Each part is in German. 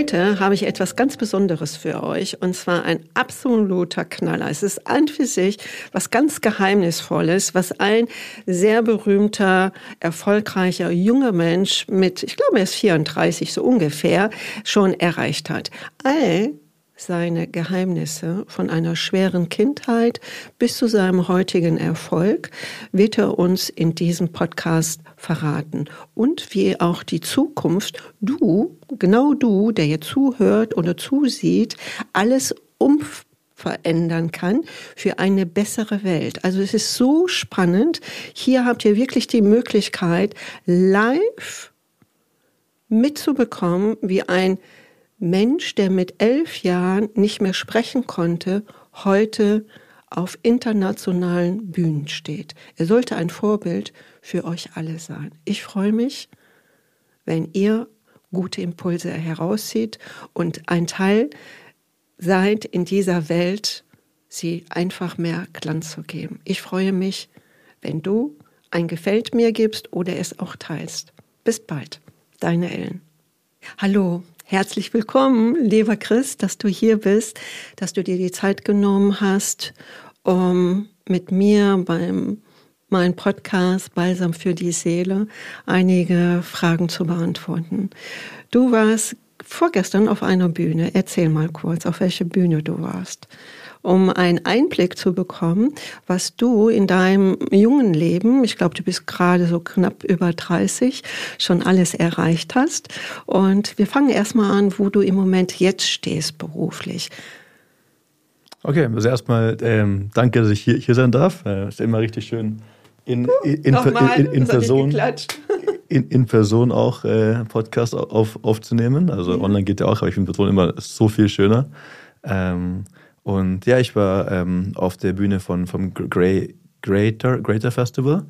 Heute habe ich etwas ganz Besonderes für euch und zwar ein absoluter Knaller. Es ist an für sich was ganz Geheimnisvolles, was ein sehr berühmter, erfolgreicher junger Mensch mit, ich glaube, er ist 34 so ungefähr, schon erreicht hat. All seine Geheimnisse von einer schweren Kindheit bis zu seinem heutigen Erfolg wird er uns in diesem Podcast verraten. Und wie auch die Zukunft, du, genau du, der jetzt zuhört oder zusieht, alles umverändern kann für eine bessere Welt. Also es ist so spannend. Hier habt ihr wirklich die Möglichkeit, live mitzubekommen, wie ein Mensch, der mit elf Jahren nicht mehr sprechen konnte, heute auf internationalen Bühnen steht. Er sollte ein Vorbild für euch alle sein. Ich freue mich, wenn ihr gute Impulse herauszieht und ein Teil seid in dieser Welt, sie einfach mehr Glanz zu geben. Ich freue mich, wenn du ein Gefällt mir gibst oder es auch teilst. Bis bald, deine Ellen. Hallo, Herzlich willkommen, lieber Chris, dass du hier bist, dass du dir die Zeit genommen hast, um mit mir beim meinem Podcast Balsam für die Seele einige Fragen zu beantworten. Du warst vorgestern auf einer Bühne. Erzähl mal kurz, auf welche Bühne du warst um einen Einblick zu bekommen, was du in deinem jungen Leben, ich glaube, du bist gerade so knapp über 30, schon alles erreicht hast. Und wir fangen erstmal an, wo du im Moment jetzt stehst beruflich. Okay, also erstmal ähm, danke, dass ich hier, hier sein darf. Äh, ist immer richtig schön in, in, in, in, in Person. In, in, Person auch äh, Podcast auf, aufzunehmen. Also ja. online geht ja auch, aber ich finde Person immer so viel schöner. Ähm, und ja, ich war ähm, auf der Bühne von, vom Grey, Greater, Greater Festival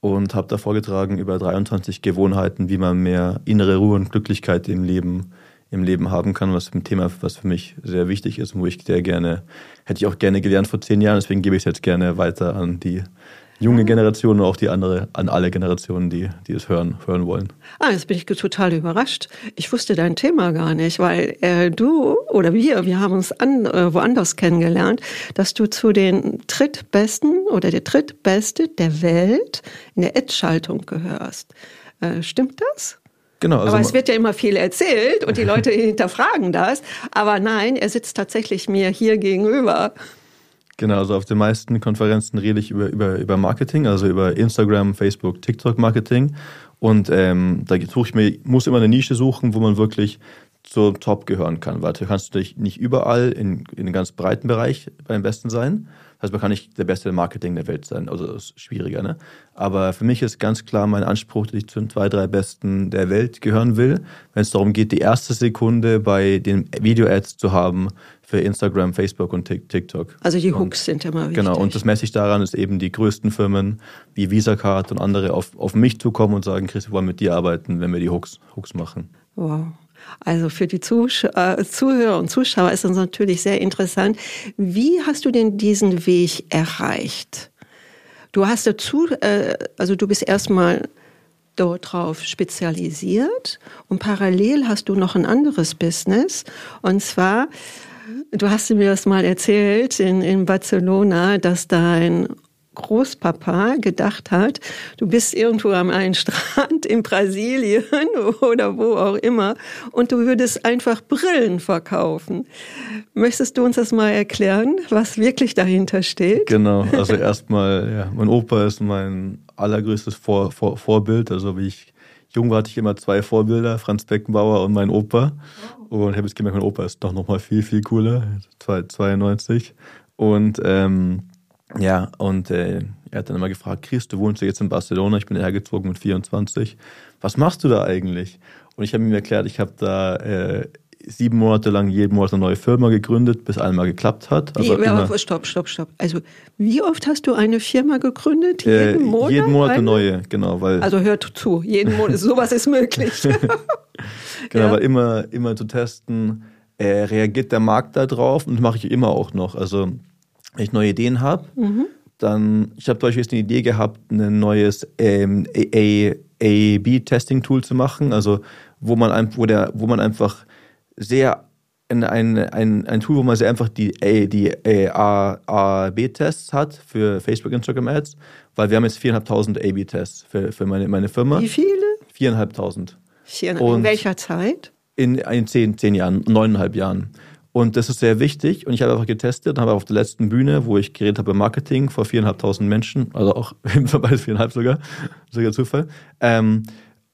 und habe da vorgetragen über 23 Gewohnheiten, wie man mehr innere Ruhe und Glücklichkeit im Leben, im Leben haben kann, was ein Thema, was für mich sehr wichtig ist und wo ich sehr gerne, hätte ich auch gerne gelernt vor zehn Jahren, deswegen gebe ich es jetzt gerne weiter an die junge Generation und auch die andere, an alle Generationen, die, die es hören, hören wollen. Ah, jetzt bin ich total überrascht. Ich wusste dein Thema gar nicht, weil äh, du oder wir, wir haben uns an, äh, woanders kennengelernt, dass du zu den drittbesten oder der drittbeste der Welt in der Ad-Schaltung gehörst. Äh, stimmt das? Genau. Also aber es wird ja immer viel erzählt und die Leute hinterfragen das. Aber nein, er sitzt tatsächlich mir hier gegenüber. Genau, also auf den meisten Konferenzen rede ich über, über, über Marketing, also über Instagram, Facebook, TikTok-Marketing. Und ähm, da suche ich mir, muss immer eine Nische suchen, wo man wirklich zur Top gehören kann, weil du kannst natürlich nicht überall in, in einem ganz breiten Bereich beim Besten sein. Das heißt, man kann nicht der beste Marketing der Welt sein, also das ist schwieriger. Ne? Aber für mich ist ganz klar mein Anspruch, dass ich zu den zwei, drei Besten der Welt gehören will, wenn es darum geht, die erste Sekunde bei den Video-Ads zu haben für Instagram, Facebook und TikTok. Also die Hooks und, sind immer wichtig. Genau, und das messe ich daran, dass eben die größten Firmen wie Visa Card und andere auf, auf mich zukommen und sagen, Chris, wir wollen mit dir arbeiten, wenn wir die Hooks, Hooks machen. Wow. Also für die Zusch äh, Zuhörer und Zuschauer ist das natürlich sehr interessant. Wie hast du denn diesen Weg erreicht? Du hast dazu, äh, also du bist erstmal dort drauf spezialisiert und parallel hast du noch ein anderes Business und zwar Du hast mir das mal erzählt in, in Barcelona, dass dein Großpapa gedacht hat, du bist irgendwo am einen Strand in Brasilien oder wo auch immer und du würdest einfach Brillen verkaufen. Möchtest du uns das mal erklären, was wirklich dahinter steht? Genau, also erstmal, ja, mein Opa ist mein allergrößtes Vor Vor Vorbild. Also wie ich jung war, hatte ich immer zwei Vorbilder, Franz Beckenbauer und mein Opa. Und ich habe jetzt gemerkt, mein Opa ist doch noch mal viel, viel cooler, 92. Und ähm, ja, und äh, er hat dann immer gefragt, Chris, du wohnst ja jetzt in Barcelona, ich bin hergezogen mit 24. Was machst du da eigentlich? Und ich habe ihm erklärt, ich habe da äh, sieben Monate lang jeden Monat eine neue Firma gegründet, bis einmal geklappt hat. Also wie, aber stopp, stopp, stopp. Also wie oft hast du eine Firma gegründet? Jeden äh, Monat? Jeden Monat eine neue, genau. Weil also hört zu, jeden Monat, sowas ist möglich. genau, ja. weil immer, immer zu testen, äh, reagiert der Markt da drauf und das mache ich immer auch noch. Also wenn ich neue Ideen habe, mhm. dann, ich habe beispielsweise eine Idee gehabt, ein neues ähm, A-B-Testing-Tool zu machen, also wo man, wo, der, wo man einfach sehr ein, ein, ein, Tool, wo man sehr einfach die, die A-B-Tests hat für Facebook, Instagram Ads, weil wir haben jetzt 4.500 A-B-Tests für, für meine, meine Firma. Wie viele? 4.500. In welcher Zeit? In, in zehn, zehn Jahren, neuneinhalb Jahren. Und das ist sehr wichtig. Und ich habe einfach getestet und habe auf der letzten Bühne, wo ich geredet habe Marketing vor viereinhalbtausend Menschen, also auch bei viereinhalb sogar, sogar Zufall, ähm,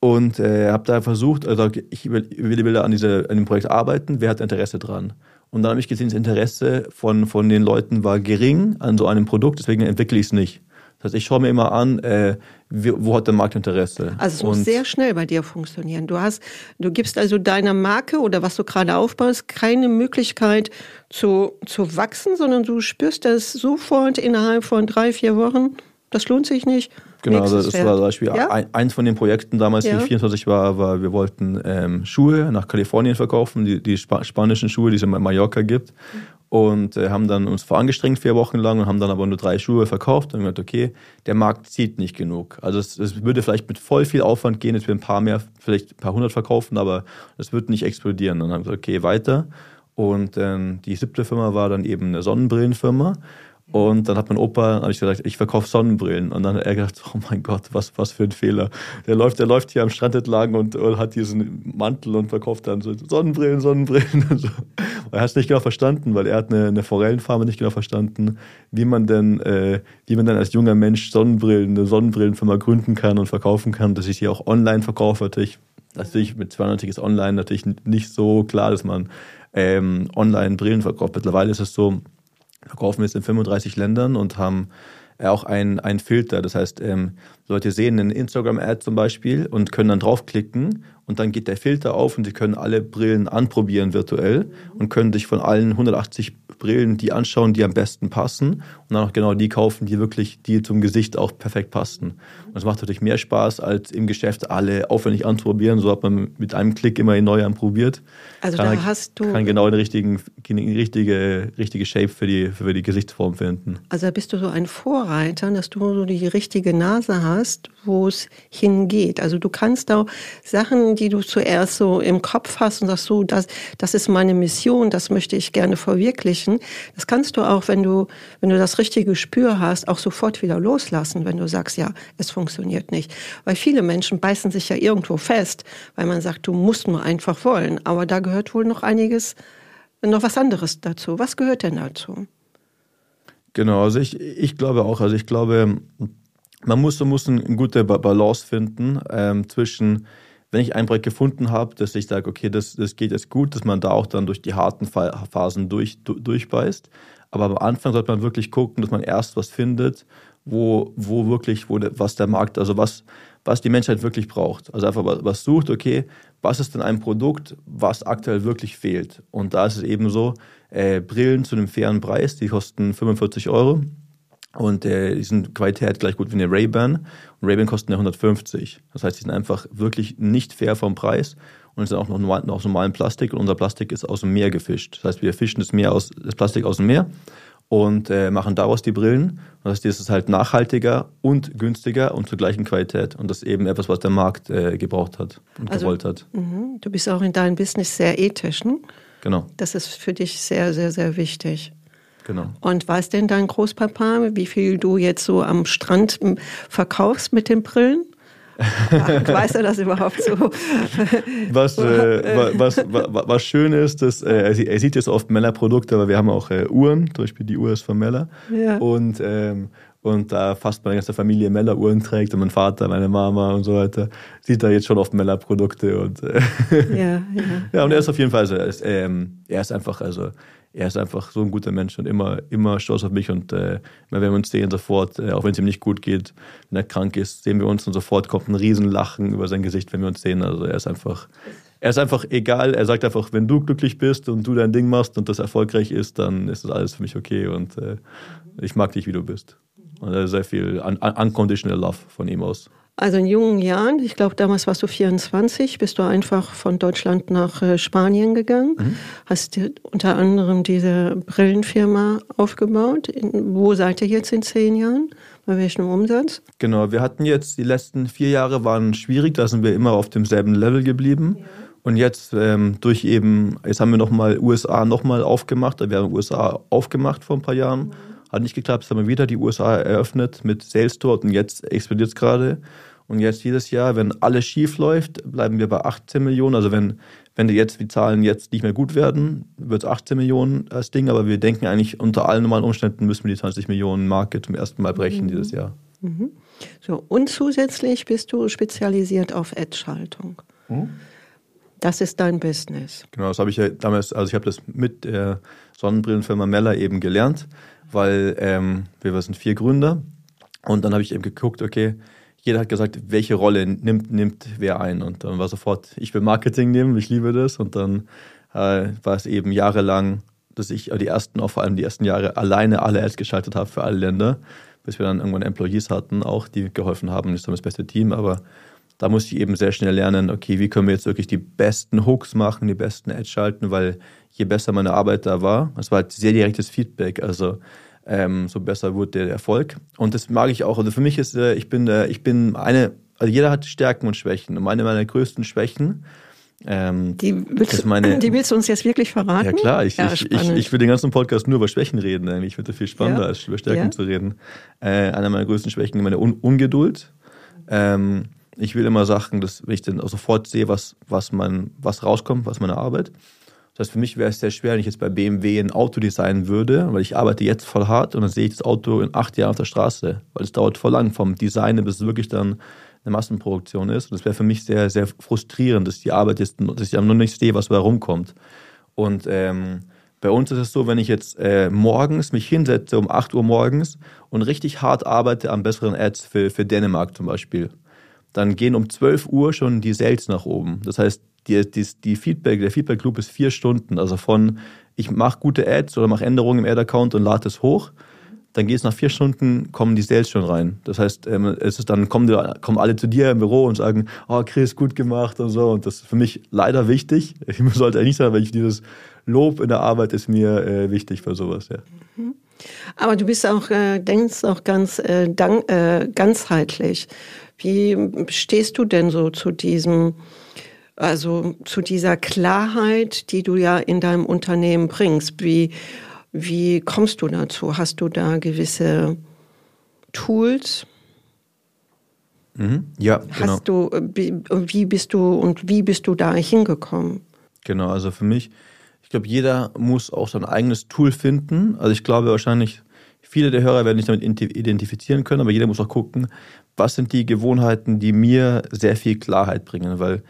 und äh, habe da versucht, also ich will, will, will an, diese, an dem Projekt arbeiten, wer hat Interesse dran? Und dann habe ich gesehen, das Interesse von, von den Leuten war gering an so einem Produkt, deswegen entwickle ich es nicht. Das heißt, ich schaue mir immer an, äh, wo hat der Markt Interesse. Also es muss und sehr schnell bei dir funktionieren. Du hast, du gibst also deiner Marke oder was du gerade aufbaust keine Möglichkeit zu, zu wachsen, sondern du spürst das sofort innerhalb von drei, vier Wochen. Das lohnt sich nicht. Genau, also das war zum Beispiel ja? ein, eins von den Projekten damals, ja. ich 24 war, war, wir wollten ähm, Schuhe nach Kalifornien verkaufen, die, die Sp spanischen Schuhe, die es in Mallorca gibt. Und äh, haben dann uns vorangestrengt vier Wochen lang und haben dann aber nur drei Schuhe verkauft und gesagt, okay, der Markt zieht nicht genug. Also es, es würde vielleicht mit voll viel Aufwand gehen, dass wir ein paar mehr, vielleicht ein paar hundert verkaufen, aber es wird nicht explodieren. Und dann haben wir gesagt, okay, weiter. Und ähm, die siebte Firma war dann eben eine Sonnenbrillenfirma. Und dann hat mein Opa, habe ich gesagt, ich verkaufe Sonnenbrillen. Und dann hat er gedacht, oh mein Gott, was, was für ein Fehler. Der läuft, der läuft hier am Strand entlang und, und hat diesen Mantel und verkauft dann so Sonnenbrillen, Sonnenbrillen. Und so. Er hat es nicht genau verstanden, weil er hat eine, eine Forellenfarme nicht genau verstanden, wie man denn, äh, wie man dann als junger Mensch Sonnenbrillen, eine Sonnenbrillenfirma gründen kann und verkaufen kann, dass ich sie auch online verkaufe. Natürlich, natürlich mit 200 ist online natürlich nicht so klar, dass man ähm, online Brillen verkauft. Mittlerweile ist es so, verkaufen wir es in 35 Ländern und haben auch einen, einen Filter. Das heißt, ähm, Leute sehen einen Instagram-Ad zum Beispiel und können dann draufklicken und dann geht der Filter auf und sie können alle Brillen anprobieren virtuell und können sich von allen 180 Brillen die anschauen, die am besten passen und dann auch genau die kaufen, die wirklich die zum Gesicht auch perfekt passen. Und es macht natürlich mehr Spaß, als im Geschäft alle aufwendig anzuprobieren. So hat man mit einem Klick immer neu anprobiert. Also kann, da hast du kann genau den richtigen, die richtige, richtige Shape für die, für die Gesichtsform finden. Also da bist du so ein Vorreiter, dass du so die richtige Nase hast, wo es hingeht. Also du kannst auch Sachen, die du zuerst so im Kopf hast und sagst, so, das, das ist meine Mission, das möchte ich gerne verwirklichen. Das kannst du auch, wenn du, wenn du das richtige Gespür hast, auch sofort wieder loslassen, wenn du sagst, ja, es funktioniert nicht. Weil viele Menschen beißen sich ja irgendwo fest, weil man sagt, du musst nur einfach wollen. Aber da gehört wohl noch einiges, noch was anderes dazu. Was gehört denn dazu? Genau, also ich, ich glaube auch, also ich glaube, man muss, man muss eine gute Balance finden ähm, zwischen, wenn ich ein Projekt gefunden habe, dass ich sage, okay, das, das geht jetzt gut, dass man da auch dann durch die harten Phasen durch, durchbeißt. Aber am Anfang sollte man wirklich gucken, dass man erst was findet, wo, wo wirklich, wo was der Markt, also was, was die Menschheit wirklich braucht. Also einfach was sucht, okay, was ist denn ein Produkt, was aktuell wirklich fehlt? Und da ist es eben so, äh, Brillen zu einem fairen Preis, die kosten 45 Euro und äh, die sind Qualität gleich gut wie eine Ray-Ban. Und Ray-Ban kosten ja 150. Das heißt, die sind einfach wirklich nicht fair vom Preis und sind auch noch normal, aus normalem Plastik. Und unser Plastik ist aus dem Meer gefischt. Das heißt, wir fischen das, Meer aus, das Plastik aus dem Meer und äh, machen daraus die Brillen. Und das ist halt nachhaltiger und günstiger und zur gleichen Qualität. Und das ist eben etwas, was der Markt äh, gebraucht hat und also, gewollt hat. Mh, du bist auch in deinem Business sehr ethisch, ne? Genau. Das ist für dich sehr, sehr, sehr wichtig. Genau. Und weiß denn dein Großpapa, wie viel du jetzt so am Strand verkaufst mit den Brillen? weiß er das überhaupt so? Was, äh, was, was, was, schön ist, dass, äh, er sieht jetzt oft Meller-Produkte, aber wir haben auch äh, Uhren, zum Beispiel die Uhr ist von Meller. Ja. Und, ähm, und da fast meine ganze Familie Meller-Uhren trägt und mein Vater, meine Mama und so weiter, sieht da jetzt schon oft Meller-Produkte. Und, äh, ja, ja. ja, und er ist auf jeden Fall, also, er, ist, ähm, er ist einfach, also er ist einfach so ein guter Mensch und immer, immer stolz auf mich. Und äh, wenn wir uns sehen, sofort, äh, auch wenn es ihm nicht gut geht, wenn er krank ist, sehen wir uns und sofort kommt ein Riesenlachen über sein Gesicht, wenn wir uns sehen. Also er ist einfach, er ist einfach egal. Er sagt einfach, wenn du glücklich bist und du dein Ding machst und das erfolgreich ist, dann ist das alles für mich okay und äh, ich mag dich, wie du bist. Und sehr viel un unconditional love von ihm aus. Also in jungen Jahren, ich glaube damals warst du 24, bist du einfach von Deutschland nach äh, Spanien gegangen, mhm. hast unter anderem diese Brillenfirma aufgebaut. wo seid ihr jetzt in zehn Jahren? Bei welchem Umsatz? Genau, wir hatten jetzt die letzten vier Jahre waren schwierig, da sind wir immer auf demselben Level geblieben. Ja. Und jetzt ähm, durch eben, jetzt haben wir nochmal USA nochmal aufgemacht. Wir haben USA aufgemacht vor ein paar Jahren. Hat nicht geklappt, jetzt haben wir wieder die USA eröffnet mit Sales dort und jetzt explodiert es gerade. Und jetzt jedes Jahr, wenn alles schief läuft, bleiben wir bei 18 Millionen. Also wenn, wenn die jetzt die Zahlen jetzt nicht mehr gut werden, wird es 18 Millionen als Ding. Aber wir denken eigentlich, unter allen normalen Umständen müssen wir die 20 Millionen Marke zum ersten Mal brechen mhm. dieses Jahr. Mhm. So, und zusätzlich bist du spezialisiert auf Ad-Schaltung. Mhm. Das ist dein Business. Genau, das habe ich ja damals, also ich habe das mit der Sonnenbrillenfirma Meller eben gelernt, weil ähm, wir sind vier Gründer. Und dann habe ich eben geguckt, okay, jeder hat gesagt, welche Rolle nimmt, nimmt wer ein. Und dann war sofort, ich will Marketing nehmen, ich liebe das. Und dann äh, war es eben jahrelang, dass ich die ersten, auch vor allem die ersten Jahre alleine alle Ads geschaltet habe für alle Länder, bis wir dann irgendwann Employees hatten, auch die geholfen haben, das ist das beste Team, aber da musste ich eben sehr schnell lernen, okay, wie können wir jetzt wirklich die besten Hooks machen, die besten Ads schalten, weil je besser meine Arbeit da war, es war halt sehr direktes Feedback, also ähm, so besser wurde der Erfolg. Und das mag ich auch. Also für mich ist, äh, ich bin, äh, ich bin eine, also jeder hat Stärken und Schwächen. Und meine meiner größten Schwächen ähm, die, willst, meine, die willst du uns jetzt wirklich verraten? Ja klar, ich, ja, ich, ich, ich, will den ganzen Podcast nur über Schwächen reden. Eigentlich. Ich finde das viel spannender, ja. als über Stärken ja. zu reden. Äh, einer meiner größten Schwächen ist meine Un Ungeduld. Ähm, ich will immer Sachen, dass wenn ich dann sofort sehe, was, was, man, was rauskommt, was meine Arbeit. Das heißt, für mich wäre es sehr schwer, wenn ich jetzt bei BMW ein Auto designen würde, weil ich arbeite jetzt voll hart und dann sehe ich das Auto in acht Jahren auf der Straße, weil es dauert voll lang vom Design, bis es wirklich dann eine Massenproduktion ist. Und das wäre für mich sehr, sehr frustrierend, dass die Arbeit ist, dass ich noch nicht sehe, was da rumkommt. Und ähm, bei uns ist es so, wenn ich jetzt äh, morgens mich hinsetze um 8 Uhr morgens und richtig hart arbeite an besseren Ads für, für Dänemark zum Beispiel, dann gehen um 12 Uhr schon die Sales nach oben. Das heißt, die, die, die Feedback, der Feedback Loop ist vier Stunden. Also von ich mache gute Ads oder mache Änderungen im Ad-Account und lade es hoch, dann geht es nach vier Stunden, kommen die Sales schon rein. Das heißt, ähm, es ist dann kommen, die, kommen alle zu dir im Büro und sagen, oh Chris, gut gemacht und so. Und das ist für mich leider wichtig. Ich sollte eigentlich sagen, weil ich dieses Lob in der Arbeit ist mir äh, wichtig für sowas, ja. Mhm. Aber du bist auch, äh, denkst auch ganz äh, dank, äh, ganzheitlich. Wie stehst du denn so zu diesem, also zu dieser Klarheit, die du ja in deinem Unternehmen bringst? Wie, wie kommst du dazu? Hast du da gewisse Tools? Mhm. Ja, genau. Hast du, wie bist du und wie bist du da hingekommen? Genau, also für mich, ich glaube, jeder muss auch sein eigenes Tool finden. Also ich glaube wahrscheinlich, viele der Hörer werden nicht damit identifizieren können, aber jeder muss auch gucken, was sind die Gewohnheiten, die mir sehr viel Klarheit bringen, weil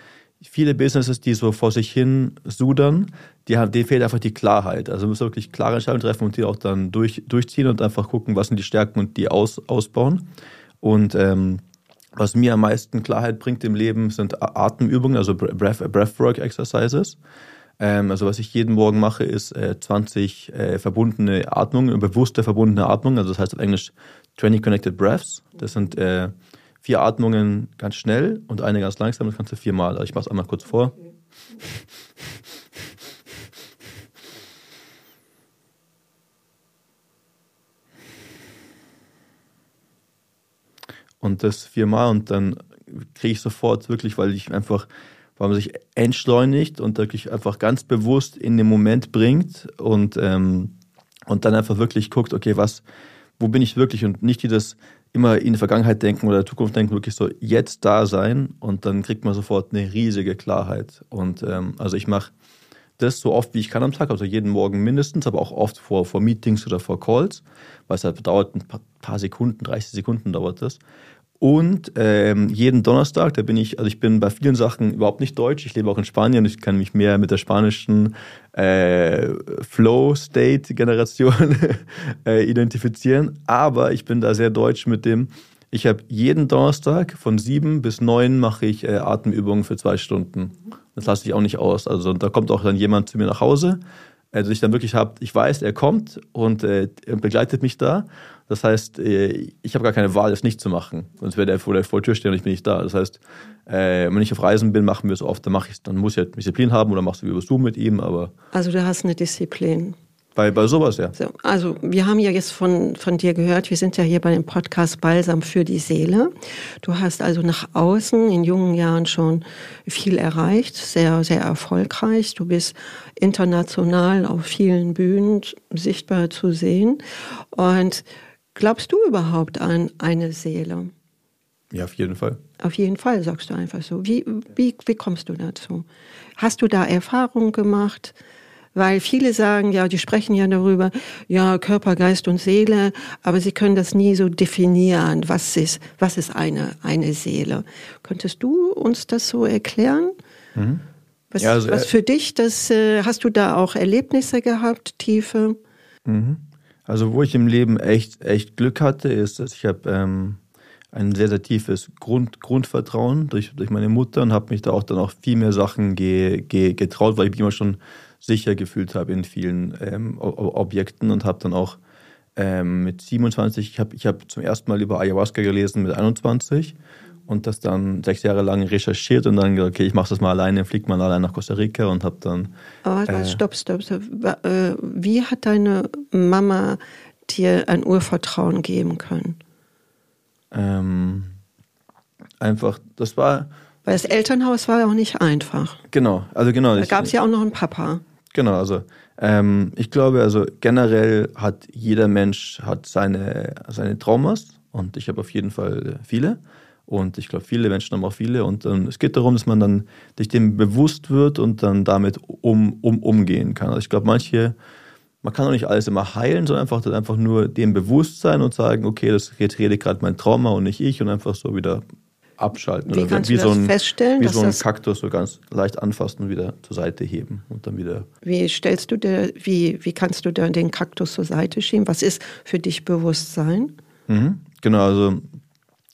viele Businesses, die so vor sich hin sudern, die haben, denen fehlt einfach die Klarheit. Also müssen wirklich klare Entscheidungen treffen und die auch dann durch, durchziehen und einfach gucken, was sind die Stärken und die aus, ausbauen. Und ähm, was mir am meisten Klarheit bringt im Leben, sind Atemübungen, also Breath, Breathwork Exercises. Ähm, also was ich jeden Morgen mache, ist äh, 20 äh, verbundene Atmungen, bewusste verbundene Atmungen. Also das heißt auf Englisch 20 Connected Breaths. Das sind äh, vier Atmungen ganz schnell und eine ganz langsam. Das kannst du viermal. Also ich mache es einmal kurz vor. Und das viermal und dann kriege ich sofort wirklich, weil ich einfach, weil man sich entschleunigt und wirklich einfach ganz bewusst in den Moment bringt und, ähm, und dann einfach wirklich guckt, okay, was, wo bin ich wirklich und nicht dieses immer in die Vergangenheit denken oder Zukunft denken, wirklich so jetzt da sein und dann kriegt man sofort eine riesige Klarheit. Und ähm, also ich mache das so oft wie ich kann am Tag, also jeden Morgen mindestens, aber auch oft vor, vor Meetings oder vor Calls, weil es halt dauert ein paar, paar Sekunden, 30 Sekunden dauert das. Und ähm, jeden Donnerstag, da bin ich, also ich bin bei vielen Sachen überhaupt nicht deutsch. Ich lebe auch in Spanien. Ich kann mich mehr mit der spanischen äh, Flow-State-Generation äh, identifizieren. Aber ich bin da sehr deutsch mit dem. Ich habe jeden Donnerstag von sieben bis neun mache ich äh, Atemübungen für zwei Stunden. Das lasse ich auch nicht aus. Also da kommt auch dann jemand zu mir nach Hause also ich dann wirklich habe, ich weiß, er kommt und äh, begleitet mich da. Das heißt, äh, ich habe gar keine Wahl, das nicht zu machen. Sonst wäre der vor der, Tür stehen und ich bin nicht da. Das heißt, äh, wenn ich auf Reisen bin, machen wir es oft, dann mache ich dann muss ich halt Disziplin haben oder machst du über Zoom mit ihm, aber. Also du hast eine Disziplin. Bei, bei sowas, ja. So, also wir haben ja jetzt von, von dir gehört, wir sind ja hier bei dem Podcast Balsam für die Seele. Du hast also nach außen in jungen Jahren schon viel erreicht, sehr, sehr erfolgreich. Du bist international auf vielen Bühnen sichtbar zu sehen. Und glaubst du überhaupt an eine Seele? Ja, auf jeden Fall. Auf jeden Fall, sagst du einfach so. Wie, wie, wie kommst du dazu? Hast du da Erfahrungen gemacht? Weil viele sagen, ja, die sprechen ja darüber, ja, Körper, Geist und Seele, aber sie können das nie so definieren. Was ist, was ist eine, eine Seele? Könntest du uns das so erklären? Mhm. Was, ja, also, was äh, für dich, das, äh, hast du da auch Erlebnisse gehabt, tiefe? Mhm. Also, wo ich im Leben echt, echt Glück hatte, ist, dass ich habe ähm, ein sehr, sehr tiefes Grund, Grundvertrauen durch, durch meine Mutter und habe mich da auch dann auch viel mehr Sachen ge, ge, getraut, weil ich immer schon sicher gefühlt habe in vielen ähm, Objekten und habe dann auch ähm, mit 27, ich habe ich hab zum ersten Mal über Ayahuasca gelesen mit 21 und das dann sechs Jahre lang recherchiert und dann gesagt, okay, ich mache das mal alleine, fliege mal allein nach Costa Rica und habe dann. Aber äh, stopp, stopp, stopp. Äh, wie hat deine Mama dir ein Urvertrauen geben können? Ähm, einfach, das war. Weil das Elternhaus war ja auch nicht einfach. Genau, also genau. Da gab es ja auch noch einen Papa. Genau, also ähm, ich glaube, also generell hat jeder Mensch hat seine, seine Traumas und ich habe auf jeden Fall viele. Und ich glaube, viele Menschen haben auch viele. Und ähm, es geht darum, dass man dann sich dem bewusst wird und dann damit um, um, umgehen kann. Also ich glaube, manche, man kann auch nicht alles immer heilen, sondern einfach, einfach nur dem bewusst sein und sagen, okay, das rede gerade mein Trauma und nicht ich und einfach so wieder abschalten. Wie oder kannst wie du so ein, feststellen? Wie so ein Kaktus so ganz leicht anfassen und wieder zur Seite heben und dann wieder. Wie stellst du dir, wie, wie kannst du dann den Kaktus zur Seite schieben? Was ist für dich Bewusstsein? Mhm, genau, also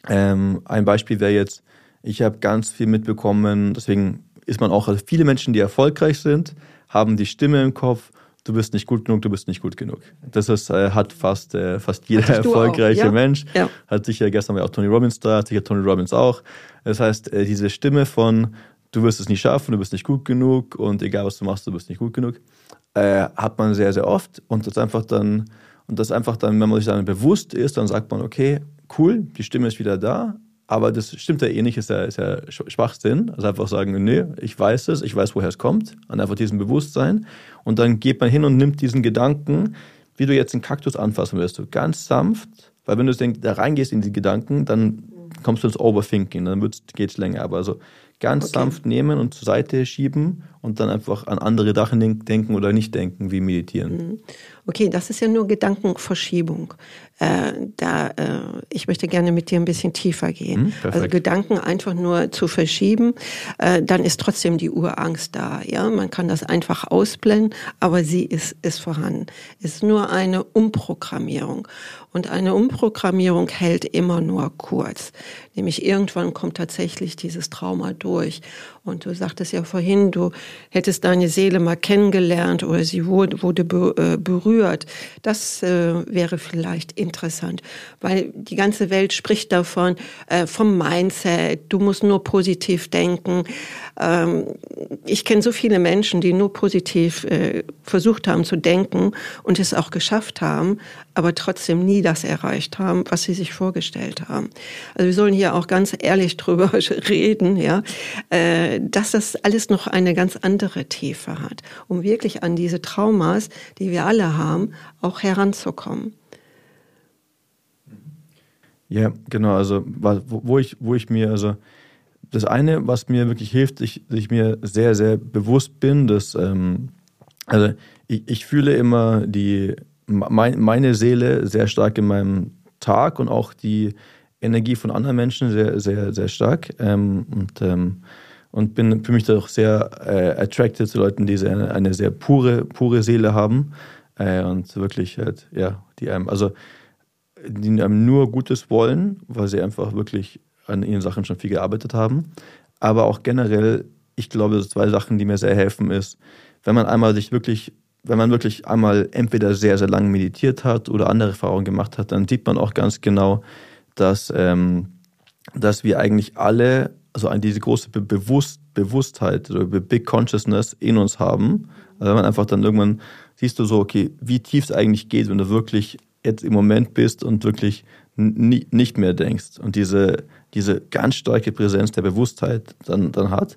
ähm, ein Beispiel wäre jetzt, ich habe ganz viel mitbekommen, deswegen ist man auch, also viele Menschen, die erfolgreich sind, haben die Stimme im Kopf, du bist nicht gut genug, du bist nicht gut genug. Das ist, äh, hat fast, äh, fast jeder erfolgreiche ja? Mensch. Ja. Hat sicher gestern war auch Tony Robbins da, hat sicher Tony Robbins auch. Das heißt, äh, diese Stimme von du wirst es nicht schaffen, du bist nicht gut genug und egal was du machst, du bist nicht gut genug, äh, hat man sehr, sehr oft. Und das einfach dann, und das einfach dann, wenn man sich dann bewusst ist, dann sagt man, okay, cool, die Stimme ist wieder da, aber das stimmt ja eh nicht, ist ja, ist ja Schwachsinn. Also einfach sagen, nee, ich weiß es, ich weiß, woher es kommt, und einfach diesem Bewusstsein. Und dann geht man hin und nimmt diesen Gedanken, wie du jetzt einen Kaktus anfassen wirst, du ganz sanft, weil wenn du da reingehst in die Gedanken, dann kommst du ins Overthinking, dann geht es länger. Aber also ganz okay. sanft nehmen und zur Seite schieben und dann einfach an andere Sachen denken oder nicht denken, wie meditieren. Mhm. Okay, das ist ja nur Gedankenverschiebung. Äh, da, äh, ich möchte gerne mit dir ein bisschen tiefer gehen. Mhm, also Gedanken einfach nur zu verschieben, äh, dann ist trotzdem die Urangst da. Ja, man kann das einfach ausblenden, aber sie ist, ist vorhanden. Es ist nur eine Umprogrammierung. Und eine Umprogrammierung hält immer nur kurz. Nämlich irgendwann kommt tatsächlich dieses Trauma durch. Und du sagtest ja vorhin, du hättest deine Seele mal kennengelernt oder sie wurde, äh, berührt. Das äh, wäre vielleicht interessant, weil die ganze Welt spricht davon, äh, vom Mindset, du musst nur positiv denken. Ähm, ich kenne so viele Menschen, die nur positiv versucht haben zu denken und es auch geschafft haben, aber trotzdem nie das erreicht haben, was sie sich vorgestellt haben. Also wir sollen hier auch ganz ehrlich drüber reden, ja, äh, dass das alles noch eine ganz andere Tiefe hat, um wirklich an diese Traumas, die wir alle haben, auch heranzukommen. Ja, genau. Also wo ich, wo ich mir also das eine, was mir wirklich hilft, ich, ich mir sehr, sehr bewusst bin, dass ähm, also ich, ich fühle immer die mein, meine Seele sehr stark in meinem Tag und auch die Energie von anderen Menschen sehr, sehr, sehr stark. Ähm, und, ähm, und bin für mich doch sehr äh, attracted zu Leuten, die eine, eine sehr pure, pure Seele haben. Äh, und wirklich halt, ja, die einem, also die einem nur Gutes wollen, weil sie einfach wirklich an ihren Sachen schon viel gearbeitet haben. Aber auch generell, ich glaube, zwei Sachen, die mir sehr helfen, ist, wenn man einmal sich wirklich, wenn man wirklich einmal entweder sehr, sehr lange meditiert hat oder andere Erfahrungen gemacht hat, dann sieht man auch ganz genau, dass, ähm, dass wir eigentlich alle, also diese große Be Bewusst Bewusstheit oder Big Consciousness in uns haben. Also wenn man einfach dann irgendwann siehst du so, okay, wie tief es eigentlich geht, wenn du wirklich jetzt im Moment bist und wirklich nicht mehr denkst und diese, diese ganz starke Präsenz der Bewusstheit dann, dann hat.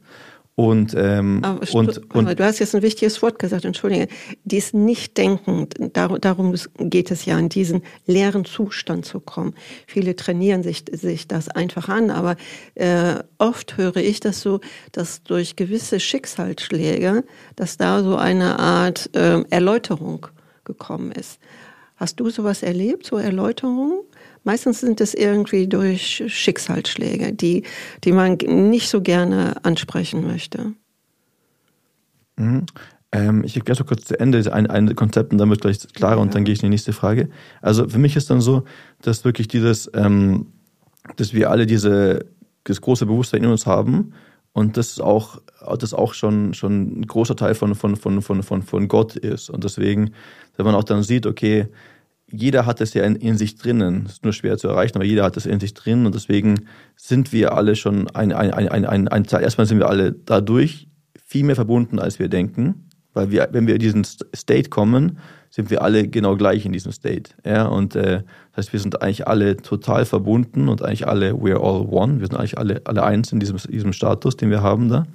Und, ähm, aber, und, und aber du hast jetzt ein wichtiges Wort gesagt, entschuldige. Dies Nicht-Denken, darum, darum geht es ja, in diesen leeren Zustand zu kommen. Viele trainieren sich, sich das einfach an, aber äh, oft höre ich das so, dass durch gewisse Schicksalsschläge, dass da so eine Art äh, Erläuterung gekommen ist. Hast du sowas erlebt, so Erläuterungen? Meistens sind es irgendwie durch Schicksalsschläge, die, die man nicht so gerne ansprechen möchte. Mhm. Ähm, ich gehe so kurz zu Ende ein, ein Konzept und dann wird gleich klarer ja. und dann gehe ich in die nächste Frage. Also für mich ist dann so, dass wirklich dieses, ähm, dass wir alle diese, das große Bewusstsein in uns haben und das auch, das auch schon, schon ein großer Teil von, von, von, von, von, von Gott ist. Und deswegen, wenn man auch dann sieht, okay, jeder hat es ja in, in sich drinnen. Es ist nur schwer zu erreichen, aber jeder hat es in sich drin und deswegen sind wir alle schon ein, ein, ein, ein, ein Teil. Erstmal sind wir alle dadurch viel mehr verbunden, als wir denken, weil wir, wenn wir in diesen State kommen, sind wir alle genau gleich in diesem State. Ja, und äh, das heißt, wir sind eigentlich alle total verbunden und eigentlich alle, we're all one. Wir sind eigentlich alle, alle eins in diesem, diesem Status, den wir haben da.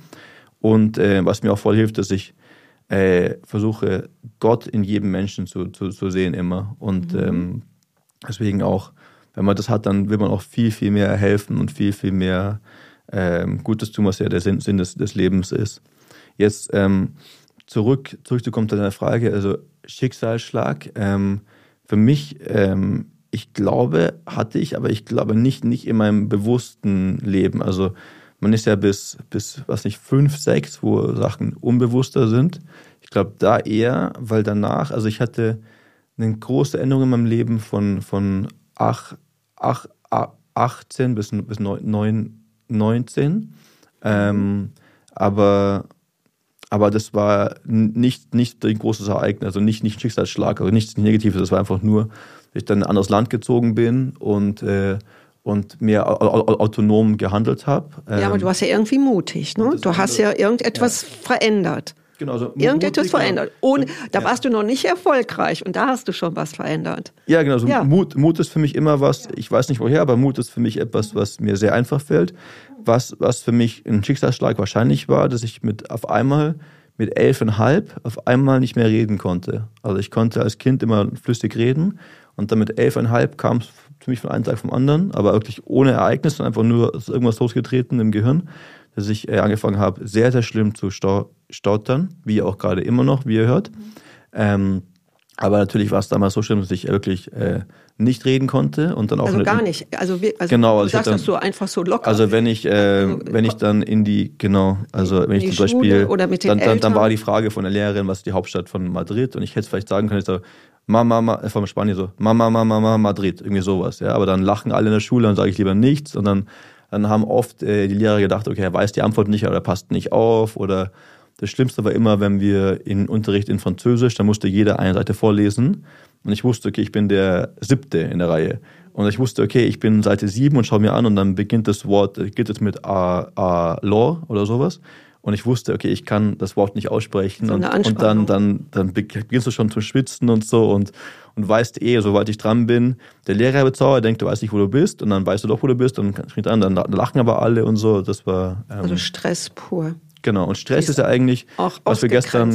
Und äh, was mir auch voll hilft, dass ich äh, versuche, Gott in jedem Menschen zu, zu, zu sehen immer. Und mhm. ähm, deswegen auch, wenn man das hat, dann will man auch viel, viel mehr helfen und viel, viel mehr ähm, Gutes tun, was ja der Sinn, Sinn des, des Lebens ist. Jetzt ähm, zurück, zurückzukommen zu deiner Frage, also Schicksalsschlag. Ähm, für mich, ähm, ich glaube, hatte ich, aber ich glaube nicht, nicht in meinem bewussten Leben. Also man ist ja bis, bis was nicht, fünf, sechs, wo Sachen unbewusster sind. Ich glaube da eher, weil danach, also ich hatte eine große Änderung in meinem Leben von, von ach, ach, 18 bis, bis 9, 19. Ähm, aber, aber das war nicht, nicht ein großes Ereignis, also nicht, nicht ein Schicksalsschlag, also nichts Negatives. Das war einfach nur, dass ich dann in ein anderes Land gezogen bin und äh, und mehr autonom gehandelt habe. Ja, aber du warst ja irgendwie mutig, ne? Du hast ja irgendetwas ja. verändert. Genau, also Irgendetwas verändert. Ohne, da warst du noch nicht erfolgreich und da hast du schon was verändert. Ja, genau. Also ja. Mut, Mut ist für mich immer was, ich weiß nicht woher, aber Mut ist für mich etwas, was mir sehr einfach fällt. Was, was für mich ein Schicksalsschlag wahrscheinlich war, dass ich mit auf einmal mit elfeinhalb auf einmal nicht mehr reden konnte. Also ich konnte als Kind immer flüssig reden und dann mit elfeinhalb kam es für mich von einem Tag vom anderen, aber wirklich ohne Ereignis, sondern einfach nur irgendwas losgetreten im Gehirn, dass ich äh, angefangen habe, sehr, sehr schlimm zu stottern, wie auch gerade immer noch, wie ihr hört. Mhm. Ähm, aber natürlich war es damals so schlimm, dass ich wirklich äh, nicht reden konnte und dann auch also gar nicht. Also, wir, also genau, also du sagst dann, das so einfach so locker. Also wenn ich äh, also, wenn ich dann in die genau also wenn ich zum Beispiel mit den dann, dann, dann war die Frage von der Lehrerin, was ist die Hauptstadt von Madrid und ich hätte vielleicht sagen können, ich so, Mama, äh, von Spanien so, Mama, Mama, Mama, Madrid, irgendwie sowas, ja. Aber dann lachen alle in der Schule und sage ich lieber nichts und dann, dann haben oft äh, die Lehrer gedacht, okay, er weiß die Antwort nicht oder passt nicht auf oder das Schlimmste war immer, wenn wir in Unterricht in Französisch, da musste jeder eine Seite vorlesen und ich wusste, okay, ich bin der siebte in der Reihe. Und ich wusste, okay, ich bin Seite sieben und schaue mir an und dann beginnt das Wort, geht es mit a, a, law oder sowas. Und ich wusste, okay, ich kann das Wort nicht aussprechen. So und, und, dann, dann, dann beginnst du schon zu schwitzen und so und, und weißt eh, sobald ich dran bin, der Lehrer wird sauer, denkt, du weißt nicht, wo du bist. Und dann weißt du doch, wo du bist. Und dann an, dann lachen aber alle und so. Das war. Ähm, also Stress pur. Genau, und Stress ist ja eigentlich, was wir gestern,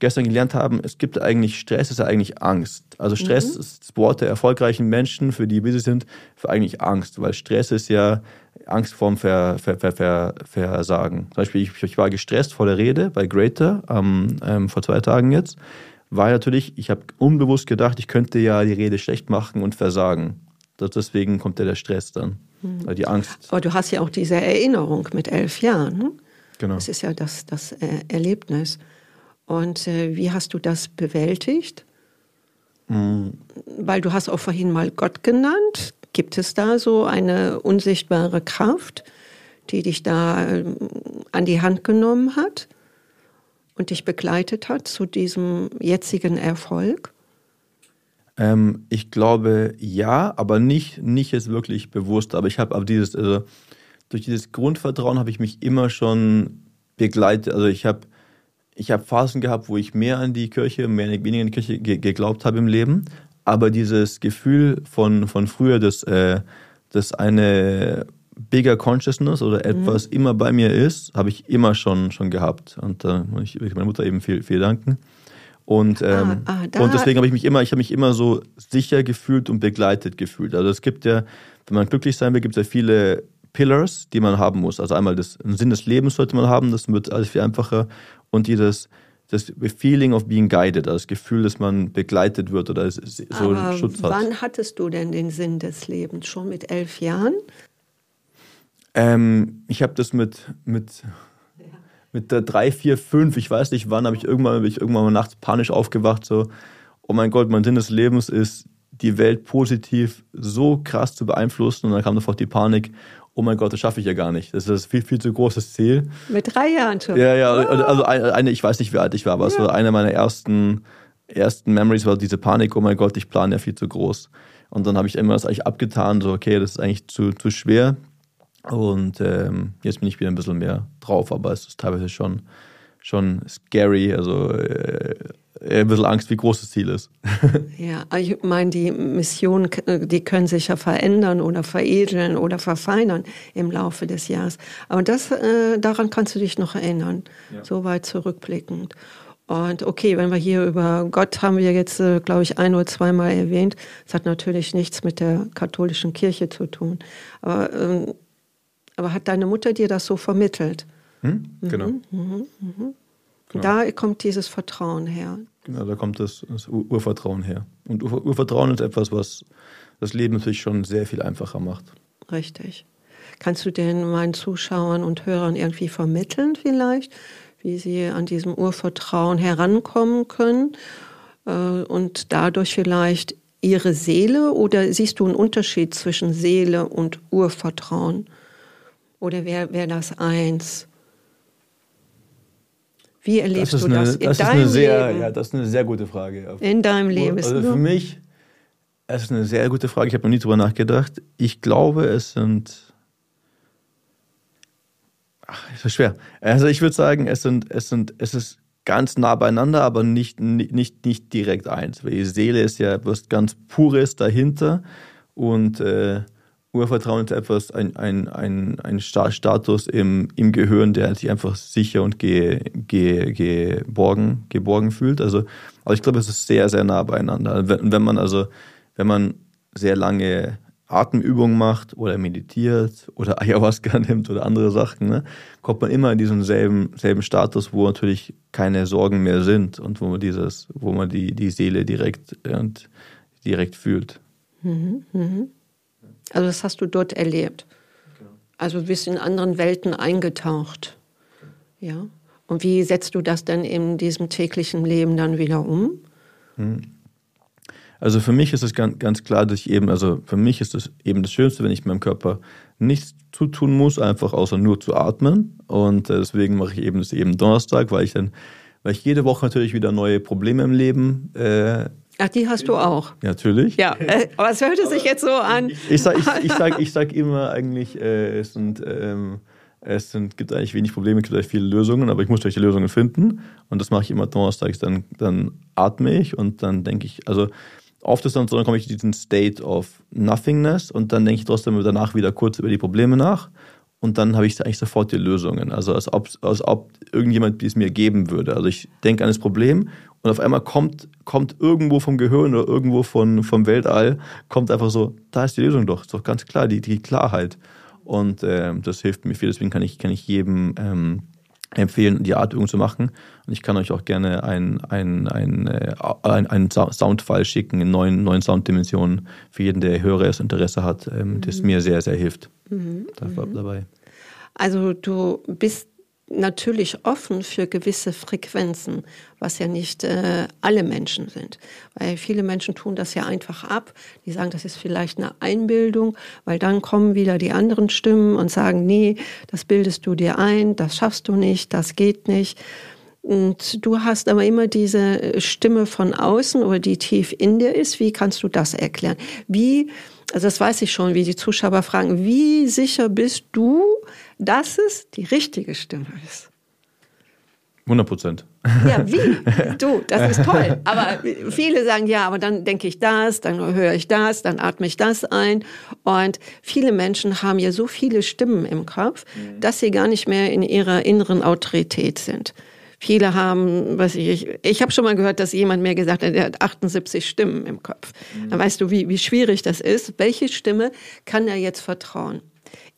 gestern gelernt haben, es gibt eigentlich, Stress ist ja eigentlich Angst. Also Stress mhm. ist das Wort der erfolgreichen Menschen, für die wir sind, für eigentlich Angst, weil Stress ist ja Angst vorm Ver, Ver, Ver, Ver, Versagen. Zum Beispiel, ich, ich, war gestresst vor der Rede bei Greater ähm, ähm, vor zwei Tagen jetzt, weil natürlich, ich habe unbewusst gedacht, ich könnte ja die Rede schlecht machen und versagen. Das, deswegen kommt ja der Stress dann, mhm. die Angst. Aber du hast ja auch diese Erinnerung mit elf Jahren. Ne? Genau. Das ist ja das, das äh, Erlebnis. Und äh, wie hast du das bewältigt? Mhm. Weil du hast auch vorhin mal Gott genannt. Gibt es da so eine unsichtbare Kraft, die dich da äh, an die Hand genommen hat und dich begleitet hat zu diesem jetzigen Erfolg? Ähm, ich glaube ja, aber nicht, nicht jetzt wirklich bewusst. Aber ich habe aber dieses, also durch dieses Grundvertrauen habe ich mich immer schon begleitet. Also ich habe ich habe Phasen gehabt, wo ich mehr an die Kirche, mehr weniger an die Kirche ge geglaubt habe im Leben. Aber dieses Gefühl von, von früher, dass, äh, dass eine bigger consciousness oder etwas mhm. immer bei mir ist, habe ich immer schon, schon gehabt. Und da äh, ich will meiner Mutter eben viel, viel danken. Und, ah, ähm, ah, ah, und deswegen habe ich mich immer, ich habe mich immer so sicher gefühlt und begleitet gefühlt. Also es gibt ja, wenn man glücklich sein will, gibt es ja viele Pillars, die man haben muss. Also einmal das, einen Sinn des Lebens sollte man haben, das wird alles viel einfacher. Und dieses, das Feeling of being guided, also das Gefühl, dass man begleitet wird oder so Aber Schutz hat. Wann hattest du denn den Sinn des Lebens? Schon mit elf Jahren? Ähm, ich habe das mit, mit, ja. mit der drei, vier, fünf, ich weiß nicht wann, habe ich irgendwann, bin ich irgendwann mal nachts panisch aufgewacht, so, oh mein Gott, mein Sinn des Lebens ist, die Welt positiv so krass zu beeinflussen und dann kam sofort die Panik, oh mein Gott, das schaffe ich ja gar nicht. Das ist ein viel, viel zu großes Ziel. Mit drei Jahren schon. Ja, ja, also eine, ich weiß nicht, wie alt ich war, aber ja. es war eine meiner ersten, ersten Memories, war diese Panik, oh mein Gott, ich plane ja viel zu groß. Und dann habe ich immer das eigentlich abgetan, so, okay, das ist eigentlich zu, zu schwer. Und ähm, jetzt bin ich wieder ein bisschen mehr drauf, aber es ist teilweise schon, schon scary, also äh, ein bisschen Angst, wie groß das Ziel ist. ja, ich meine, die Missionen, die können sich ja verändern oder veredeln oder verfeinern im Laufe des Jahres. Aber das, äh, daran kannst du dich noch erinnern, ja. so weit zurückblickend. Und okay, wenn wir hier über Gott haben wir jetzt, äh, glaube ich, ein oder zweimal erwähnt. Das hat natürlich nichts mit der katholischen Kirche zu tun. Aber, ähm, aber hat deine Mutter dir das so vermittelt? Hm? Genau. Mhm, mh, mh. Genau. Da kommt dieses Vertrauen her. Genau, da kommt das, das Urvertrauen her. Und Ur Urvertrauen ist etwas, was das Leben natürlich schon sehr viel einfacher macht. Richtig. Kannst du den meinen Zuschauern und Hörern irgendwie vermitteln vielleicht, wie sie an diesem Urvertrauen herankommen können äh, und dadurch vielleicht ihre Seele oder siehst du einen Unterschied zwischen Seele und Urvertrauen? Oder wäre wär das eins? Wie erlebst das du das in das deinem sehr, Leben? Ja, das ist eine sehr gute Frage. In deinem Leben. Also für mich, es ist eine sehr gute Frage. Ich habe noch nie drüber nachgedacht. Ich glaube, es sind. Ach, ist schwer. Also ich würde sagen, es sind, es sind, es ist ganz nah beieinander, aber nicht, nicht, nicht direkt eins. Weil die Seele ist ja etwas ganz Pures dahinter und äh, Urvertrauen ist etwas, ein, ein, ein, ein Status im, im Gehirn, der sich einfach sicher und ge, ge, geborgen, geborgen fühlt. Also, aber ich glaube, es ist sehr, sehr nah beieinander. Wenn, wenn man also, wenn man sehr lange Atemübungen macht oder meditiert oder Ayahuasca nimmt oder andere Sachen, ne, kommt man immer in diesen selben, selben Status, wo natürlich keine Sorgen mehr sind und wo man dieses, wo man die, die Seele direkt und direkt fühlt. Mhm, mh. Also das hast du dort erlebt. Also du bist in anderen Welten eingetaucht. Ja. Und wie setzt du das denn in diesem täglichen Leben dann wieder um? Hm. Also für mich ist es ganz, ganz klar, dass ich eben, also für mich ist es eben das Schönste, wenn ich meinem Körper nichts zutun muss, einfach außer nur zu atmen. Und äh, deswegen mache ich eben das eben Donnerstag, weil ich dann, weil ich jede Woche natürlich wieder neue Probleme im Leben äh, Ach, die hast du auch. Natürlich. Ja, äh, aber es hörte sich jetzt so an. Ich sage ich, ich sag, ich sag immer eigentlich, äh, es, sind, ähm, es sind, gibt eigentlich wenig Probleme, es gibt eigentlich viele Lösungen, aber ich muss solche Lösungen finden. Und das mache ich immer donnerstags. Dann, dann atme ich und dann denke ich, also oft ist dann so, dann komme ich in diesen State of Nothingness und dann denke ich trotzdem danach wieder kurz über die Probleme nach und dann habe ich eigentlich sofort die Lösungen. Also als ob, als ob irgendjemand es mir geben würde. Also ich denke an das Problem und auf einmal kommt, kommt irgendwo vom Gehirn oder irgendwo von, vom Weltall, kommt einfach so, da ist die Lösung doch, ist doch ganz klar, die, die Klarheit. Und äh, das hilft mir viel, deswegen kann ich, kann ich jedem ähm, empfehlen, die Artübung zu machen. Und ich kann euch auch gerne einen ein, ein, äh, ein, ein Soundfile schicken in neuen, neuen Sounddimensionen für jeden, der höheres Interesse hat, ähm, mhm. das mir sehr, sehr hilft. Mhm. mhm. dabei. Also du bist natürlich offen für gewisse Frequenzen, was ja nicht äh, alle Menschen sind. Weil viele Menschen tun das ja einfach ab. Die sagen, das ist vielleicht eine Einbildung, weil dann kommen wieder die anderen Stimmen und sagen, nee, das bildest du dir ein, das schaffst du nicht, das geht nicht. Und du hast aber immer diese Stimme von außen oder die tief in dir ist. Wie kannst du das erklären? Wie, also das weiß ich schon, wie die Zuschauer fragen, wie sicher bist du, dass es die richtige Stimme ist? 100 Prozent. Ja, wie? Du, das ist toll. Aber viele sagen, ja, aber dann denke ich das, dann höre ich das, dann atme ich das ein. Und viele Menschen haben ja so viele Stimmen im Kopf, mhm. dass sie gar nicht mehr in ihrer inneren Autorität sind. Viele haben, was ich, ich, habe schon mal gehört, dass jemand mir gesagt hat, er hat 78 Stimmen im Kopf. Mhm. Dann weißt du, wie, wie schwierig das ist. Welche Stimme kann er jetzt vertrauen?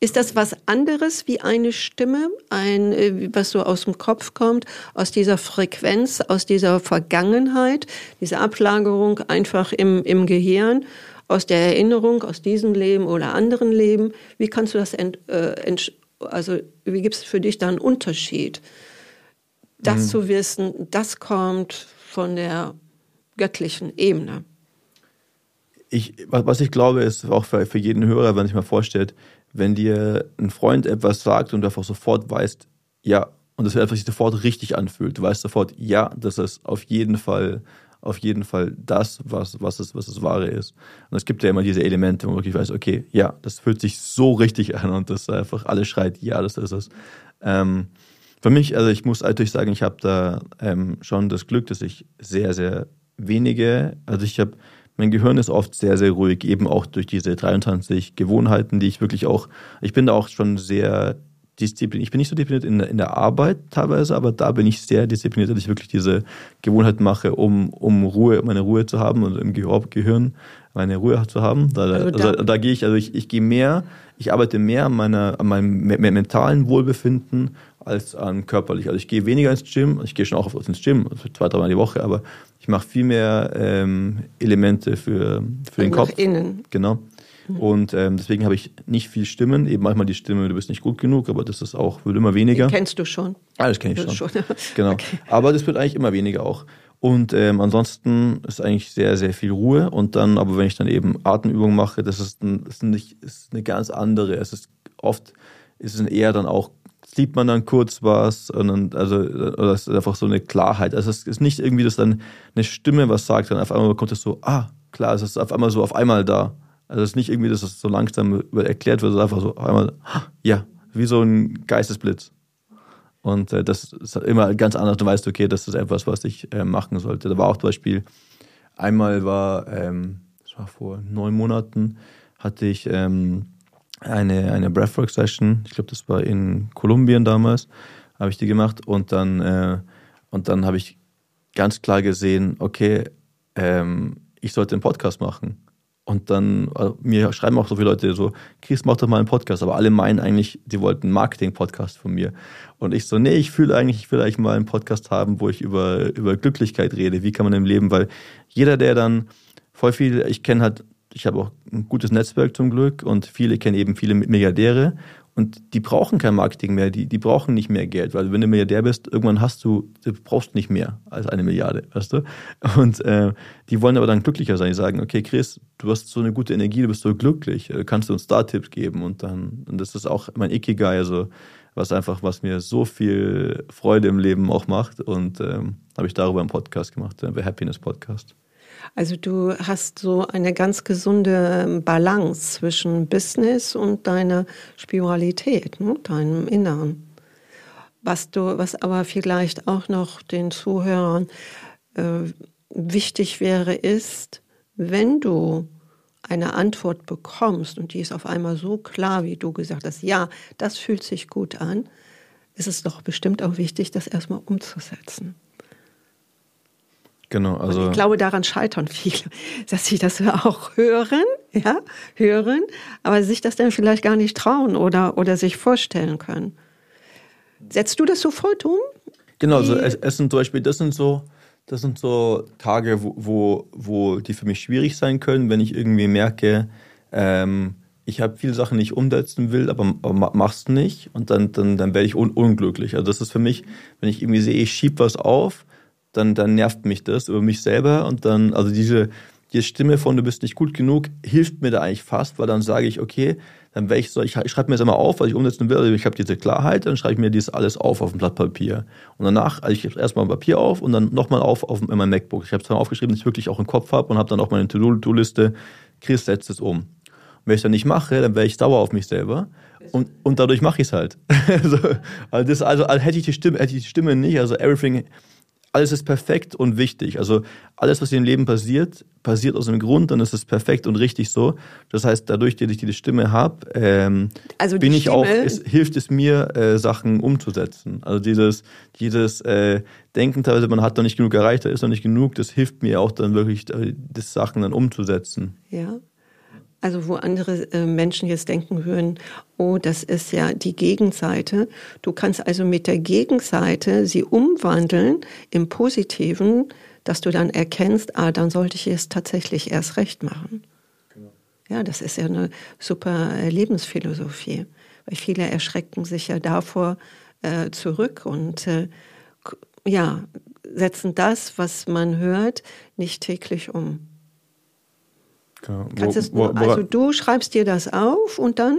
Ist das was anderes wie eine Stimme, ein, äh, was so aus dem Kopf kommt, aus dieser Frequenz, aus dieser Vergangenheit, diese Ablagerung einfach im, im Gehirn, aus der Erinnerung, aus diesem Leben oder anderen Leben? Wie kannst du das, ent, äh, ent, also wie gibt es für dich da einen Unterschied? Das mhm. zu wissen, das kommt von der göttlichen Ebene. Ich, was ich glaube, ist auch für, für jeden Hörer, wenn sich mal vorstellt, wenn dir ein Freund etwas sagt und du einfach sofort weißt, ja, und das einfach sich sofort richtig anfühlt. Du weißt sofort, ja, das ist auf jeden Fall, auf jeden Fall das, was, was, es, was das Wahre ist. Und es gibt ja immer diese Elemente, wo man wirklich weiß, okay, ja, das fühlt sich so richtig an und das einfach alles schreit, ja, das ist es. Ähm, für mich, also ich muss natürlich sagen, ich habe da ähm, schon das Glück, dass ich sehr, sehr wenige, also ich habe mein Gehirn ist oft sehr, sehr ruhig, eben auch durch diese 23 Gewohnheiten, die ich wirklich auch, ich bin da auch schon sehr diszipliniert. Ich bin nicht so diszipliniert in, in der Arbeit teilweise, aber da bin ich sehr diszipliniert, dass ich wirklich diese Gewohnheiten mache, um, um Ruhe, meine Ruhe zu haben und im Gehirn meine Ruhe zu haben. Da, also da, also, da gehe ich, also ich, ich gehe mehr, ich arbeite mehr an, meiner, an meinem mentalen Wohlbefinden als an körperlich. Also ich gehe weniger ins Gym, ich gehe schon auch ins Gym, also zwei, dreimal die Woche, aber ich mache viel mehr ähm, Elemente für, für den Kopf. Nach innen. Genau. Mhm. Und ähm, deswegen habe ich nicht viel Stimmen. Eben manchmal die Stimme, du bist nicht gut genug, aber das ist auch, wird immer weniger. Den kennst du schon. Ah, das kenne ich schon. schon. genau. Okay. Aber das wird eigentlich immer weniger auch. Und ähm, ansonsten ist eigentlich sehr, sehr viel Ruhe. Und dann, aber wenn ich dann eben Atemübungen mache, das ist, ein, ist, nicht, ist eine ganz andere. Es ist oft, ist es eher dann auch sieht man dann kurz was und dann, also oder es ist einfach so eine Klarheit. Also es ist nicht irgendwie, dass dann eine Stimme was sagt, dann auf einmal kommt es so, ah, klar, es ist auf einmal so auf einmal da. Also es ist nicht irgendwie, dass es so langsam erklärt wird, sondern einfach so auf einmal, ja, wie so ein Geistesblitz. Und äh, das ist immer ganz anders. Du weißt, okay, das ist etwas, was ich äh, machen sollte. Da war auch zum Beispiel, einmal war, ähm, das war vor neun Monaten, hatte ich ähm, eine, eine Breathwork-Session. Ich glaube, das war in Kolumbien damals, habe ich die gemacht. Und dann, äh, und dann habe ich ganz klar gesehen, okay, ähm, ich sollte einen Podcast machen. Und dann, also mir schreiben auch so viele Leute so, Chris, mach doch mal einen Podcast. Aber alle meinen eigentlich, die wollten einen Marketing-Podcast von mir. Und ich so, nee, ich fühle eigentlich, ich will eigentlich mal einen Podcast haben, wo ich über, über Glücklichkeit rede. Wie kann man im Leben, weil jeder, der dann voll viel, ich kenne halt ich habe auch ein gutes Netzwerk zum Glück und viele kennen eben viele Milliardäre und die brauchen kein Marketing mehr, die, die brauchen nicht mehr Geld, weil wenn du Milliardär bist, irgendwann hast du, du brauchst nicht mehr als eine Milliarde, weißt du? Und äh, die wollen aber dann glücklicher sein. Die sagen, okay, Chris, du hast so eine gute Energie, du bist so glücklich, äh, kannst du uns Star-Tipps geben und dann, und das ist auch mein Ikigai, also was einfach, was mir so viel Freude im Leben auch macht und ähm, habe ich darüber einen Podcast gemacht, der Happiness Podcast. Also du hast so eine ganz gesunde Balance zwischen Business und deiner Spiritualität, ne? deinem Inneren. Was du, was aber vielleicht auch noch den Zuhörern äh, wichtig wäre, ist, wenn du eine Antwort bekommst und die ist auf einmal so klar, wie du gesagt hast, ja, das fühlt sich gut an, ist es doch bestimmt auch wichtig, das erstmal umzusetzen. Genau, also. Und ich glaube, daran scheitern viele, dass sie das auch hören, ja, hören, aber sich das dann vielleicht gar nicht trauen oder, oder sich vorstellen können. Setzt du das sofort um? Genau, also es, es sind zum Beispiel, das sind so, das sind so Tage, wo, wo, wo die für mich schwierig sein können, wenn ich irgendwie merke, ähm, ich habe viele Sachen, die ich umsetzen will, aber, aber mach's nicht und dann, dann, dann werde ich un unglücklich. Also das ist für mich, wenn ich irgendwie sehe, ich schieb was auf, dann, dann nervt mich das über mich selber und dann, also diese, die Stimme von du bist nicht gut genug hilft mir da eigentlich fast, weil dann sage ich, okay, dann wäre ich so, ich, ich schreibe mir jetzt immer auf, was ich umsetzen will, also ich habe diese Klarheit, dann schreibe ich mir dies alles auf auf ein Blatt Papier. Und danach, also ich erstmal ein Papier auf und dann nochmal auf, auf in mein MacBook. Ich habe es dann aufgeschrieben, dass ich wirklich auch im Kopf habe und habe dann auch meine To-Do-Liste, Chris setzt es um. wenn ich dann nicht mache, dann wäre ich sauer auf mich selber. Und, und dadurch mache ich es halt. also, also, das, also, also hätte ich die Stimme, hätte ich die Stimme nicht, also everything alles ist perfekt und wichtig. Also alles, was im Leben passiert, passiert aus einem Grund, dann ist es perfekt und richtig so. Das heißt, dadurch, dass ich diese Stimme habe, ähm, also bin ich Stimme, auch, es, hilft es mir, äh, Sachen umzusetzen. Also dieses, dieses äh, Denken teilweise, man hat noch nicht genug erreicht, da ist noch nicht genug, das hilft mir auch dann wirklich, äh, das Sachen dann umzusetzen. Ja. Also wo andere äh, Menschen jetzt denken würden, oh, das ist ja die Gegenseite. Du kannst also mit der Gegenseite sie umwandeln im Positiven, dass du dann erkennst, ah, dann sollte ich es tatsächlich erst recht machen. Genau. Ja, das ist ja eine super äh, Lebensphilosophie. Weil viele erschrecken sich ja davor äh, zurück und äh, ja, setzen das, was man hört, nicht täglich um. Genau. Wo, es, wo, also du schreibst dir das auf und dann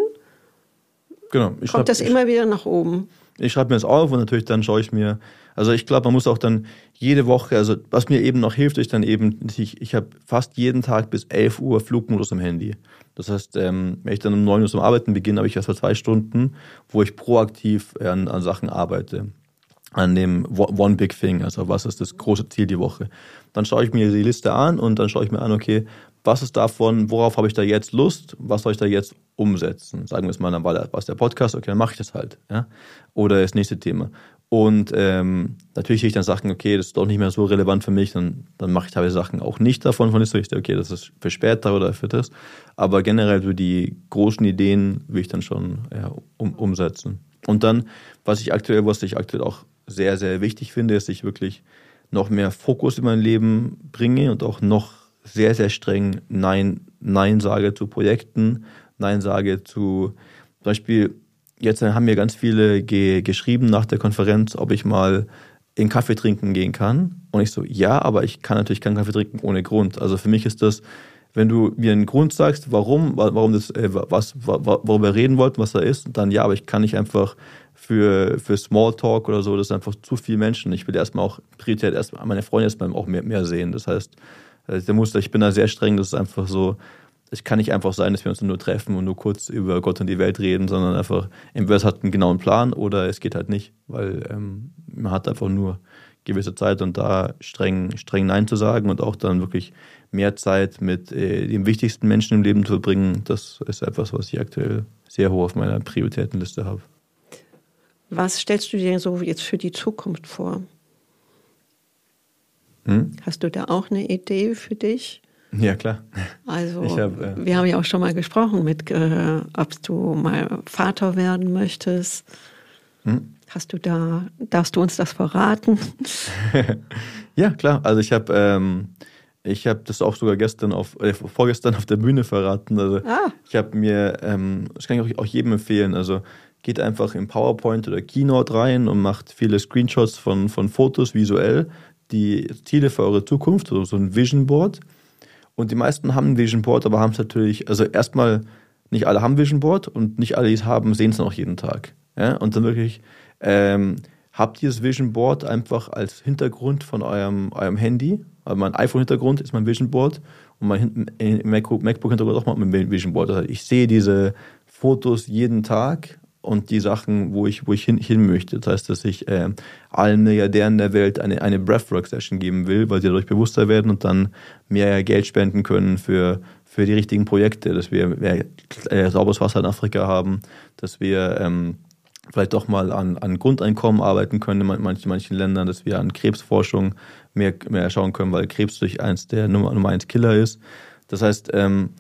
genau. kommt schreib, das immer wieder nach oben. Ich schreibe mir das auf und natürlich dann schaue ich mir, also ich glaube, man muss auch dann jede Woche, also was mir eben noch hilft, ist dann eben, ich, ich habe fast jeden Tag bis 11 Uhr Flugmodus am Handy. Das heißt, ähm, wenn ich dann um 9 Uhr zum Arbeiten beginne, habe ich erst mal zwei Stunden, wo ich proaktiv an, an Sachen arbeite an dem One Big Thing, also was ist das große Ziel die Woche. Dann schaue ich mir die Liste an und dann schaue ich mir an, okay, was ist davon, worauf habe ich da jetzt Lust, was soll ich da jetzt umsetzen? Sagen wir es mal, dann war was der Podcast, okay, dann mache ich das halt. Ja? Oder das nächste Thema. Und ähm, natürlich sehe ich dann Sachen, okay, das ist doch nicht mehr so relevant für mich, dann, dann mache ich teilweise Sachen auch nicht davon, von ist okay, das ist für später oder für das. Aber generell so die großen Ideen will ich dann schon ja, um, umsetzen. Und dann, was ich aktuell, was ich aktuell auch sehr, sehr wichtig finde, ist, dass ich wirklich noch mehr Fokus in mein Leben bringe und auch noch sehr, sehr streng Nein, Nein sage zu Projekten, Nein sage zu, zum Beispiel, jetzt haben mir ganz viele ge geschrieben nach der Konferenz, ob ich mal in Kaffee trinken gehen kann. Und ich so, ja, aber ich kann natürlich keinen Kaffee trinken ohne Grund. Also für mich ist das, wenn du mir einen Grund sagst, warum, warum das, äh, was, worüber wir reden wollten, was da ist, dann ja, aber ich kann nicht einfach für, für Smalltalk oder so, das sind einfach zu viele Menschen. Ich will erstmal auch Priorität erstmal meine Freunde erstmal auch mehr, mehr sehen. Das heißt, äh, der Muster, ich bin da sehr streng, das ist einfach so, es kann nicht einfach sein, dass wir uns nur treffen und nur kurz über Gott und die Welt reden, sondern einfach, entweder es hat einen genauen Plan oder es geht halt nicht, weil ähm, man hat einfach nur gewisse Zeit und da streng, streng Nein zu sagen und auch dann wirklich mehr Zeit mit äh, den wichtigsten Menschen im Leben zu verbringen, das ist etwas, was ich aktuell sehr hoch auf meiner Prioritätenliste habe. Was stellst du dir so jetzt für die Zukunft vor? Hm? Hast du da auch eine Idee für dich? Ja, klar. Also, hab, äh, wir haben ja auch schon mal gesprochen, mit, äh, ob du mal Vater werden möchtest. Hm? Hast du da, darfst du uns das verraten? ja, klar. Also ich habe ähm, ich habe das auch sogar gestern auf, äh, vorgestern auf der Bühne verraten. Also ah. ich habe mir, ähm, das kann ich auch jedem empfehlen. Also geht einfach in PowerPoint oder Keynote rein und macht viele Screenshots von, von Fotos visuell, die Ziele für eure Zukunft, also so ein Vision Board. Und die meisten haben ein Vision Board, aber haben es natürlich, also erstmal, nicht alle haben Vision Board und nicht alle, die es haben, sehen es auch jeden Tag. Ja? Und dann wirklich, ähm, habt ihr das Vision Board einfach als Hintergrund von eurem, eurem Handy. Also mein iPhone-Hintergrund ist mein Vision Board und mein MacBook-Hintergrund auch mein Vision Board. Also ich sehe diese Fotos jeden Tag und die Sachen, wo ich, wo ich hin, hin möchte. Das heißt, dass ich äh, allen Milliardären der Welt eine, eine Breathwork-Session geben will, weil sie dadurch bewusster werden und dann mehr Geld spenden können für, für die richtigen Projekte, dass wir mehr äh, sauberes Wasser in Afrika haben, dass wir ähm, vielleicht doch mal an, an Grundeinkommen arbeiten können in manchen, manchen Ländern, dass wir an Krebsforschung mehr, mehr schauen können, weil Krebs durch eins der Nummer, Nummer eins Killer ist. Das heißt, ähm,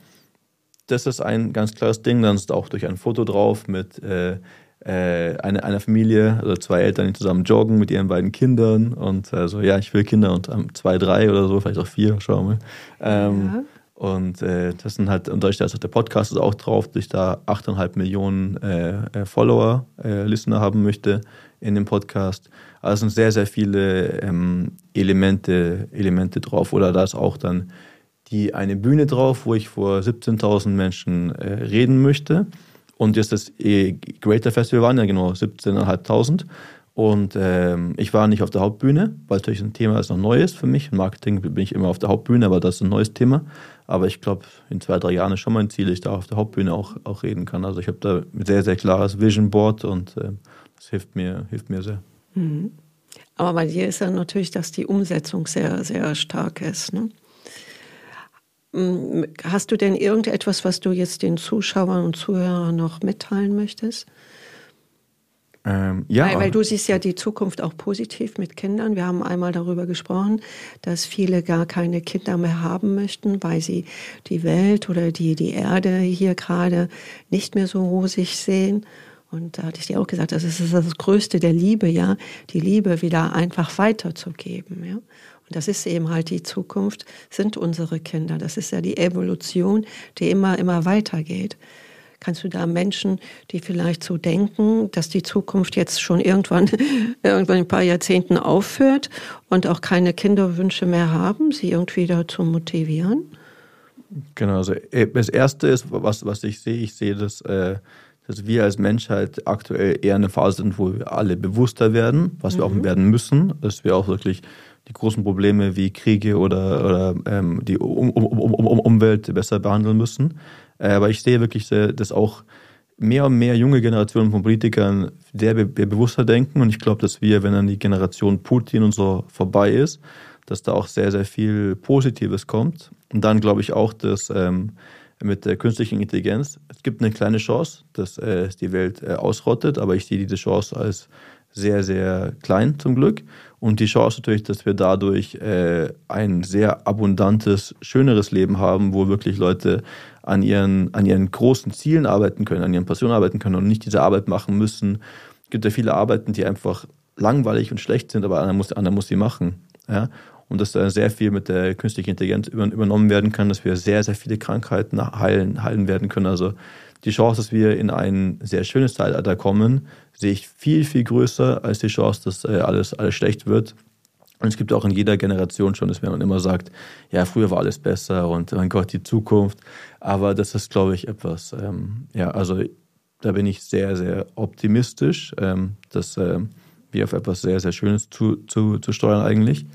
das ist ein ganz klares Ding. Dann ist auch durch ein Foto drauf mit äh, äh, einer, einer Familie, also zwei Eltern, die zusammen joggen mit ihren beiden Kindern. Und also ja, ich will Kinder und ähm, zwei, drei oder so, vielleicht auch vier, schauen wir. Ähm, ja. Und äh, das sind halt, und dadurch, dass der Podcast ist auch drauf, dass ich da 8,5 Millionen äh, äh, Follower, äh, Listener haben möchte in dem Podcast. Also es sind sehr, sehr viele ähm, Elemente, Elemente drauf. Oder da ist auch dann die eine Bühne drauf, wo ich vor 17.000 Menschen äh, reden möchte. Und jetzt das äh, Greater Festival waren ja genau 17.500. Und ähm, ich war nicht auf der Hauptbühne, weil natürlich ein Thema ist noch neu ist für mich. Im Marketing bin ich immer auf der Hauptbühne, aber das ist ein neues Thema. Aber ich glaube, in zwei, drei Jahren ist schon mein Ziel, dass ich da auf der Hauptbühne auch, auch reden kann. Also ich habe da ein sehr, sehr klares Vision Board und äh, das hilft mir, hilft mir sehr. Mhm. Aber bei dir ist ja natürlich, dass die Umsetzung sehr, sehr stark ist. Ne? Mm, hast du denn irgendetwas, was du jetzt den Zuschauern und Zuhörern noch mitteilen möchtest? Ähm, ja. Weil, weil, du siehst ja die Zukunft auch positiv mit Kindern. Wir haben einmal darüber gesprochen, dass viele gar keine Kinder mehr haben möchten, weil sie die Welt oder die, die Erde hier gerade nicht mehr so rosig sehen. Und da hatte ich dir auch gesagt, das ist das Größte der Liebe, ja, die Liebe wieder einfach weiterzugeben, ja. Und das ist eben halt die Zukunft, sind unsere Kinder. Das ist ja die Evolution, die immer, immer weitergeht. Kannst du da Menschen, die vielleicht so denken, dass die Zukunft jetzt schon irgendwann, irgendwann ein paar Jahrzehnten aufhört und auch keine Kinderwünsche mehr haben, sie irgendwie dazu motivieren? Genau, also äh, das Erste ist, was, was ich sehe, ich sehe das, äh, dass wir als Menschheit aktuell eher eine Phase sind, wo wir alle bewusster werden, was mhm. wir auch mhm. werden müssen, dass wir auch wirklich die großen Probleme wie Kriege oder, oder ähm, die um, um, um, Umwelt besser behandeln müssen. Äh, aber ich sehe wirklich, dass auch mehr und mehr junge Generationen von Politikern sehr be bewusster denken. Und ich glaube, dass wir, wenn dann die Generation Putin und so vorbei ist, dass da auch sehr, sehr viel Positives kommt. Und dann glaube ich auch, dass ähm, mit der künstlichen Intelligenz, es gibt eine kleine Chance, dass äh, die Welt äh, ausrottet, aber ich sehe diese Chance als sehr, sehr klein zum Glück. Und die Chance natürlich, dass wir dadurch äh, ein sehr abundantes, schöneres Leben haben, wo wirklich Leute an ihren, an ihren großen Zielen arbeiten können, an ihren Passionen arbeiten können und nicht diese Arbeit machen müssen. Es gibt ja viele Arbeiten, die einfach langweilig und schlecht sind, aber einer muss, einer muss sie machen. Ja? Und dass da sehr viel mit der künstlichen Intelligenz übernommen werden kann, dass wir sehr, sehr viele Krankheiten heilen, heilen werden können. Also die Chance, dass wir in ein sehr schönes Zeitalter kommen, sehe ich viel, viel größer als die Chance, dass äh, alles, alles schlecht wird. Und es gibt auch in jeder Generation schon, dass man immer sagt, ja, früher war alles besser und mein Gott, die Zukunft. Aber das ist, glaube ich, etwas, ähm, ja, also da bin ich sehr, sehr optimistisch, ähm, dass ähm, wir auf etwas sehr, sehr Schönes zu, zu, zu steuern eigentlich.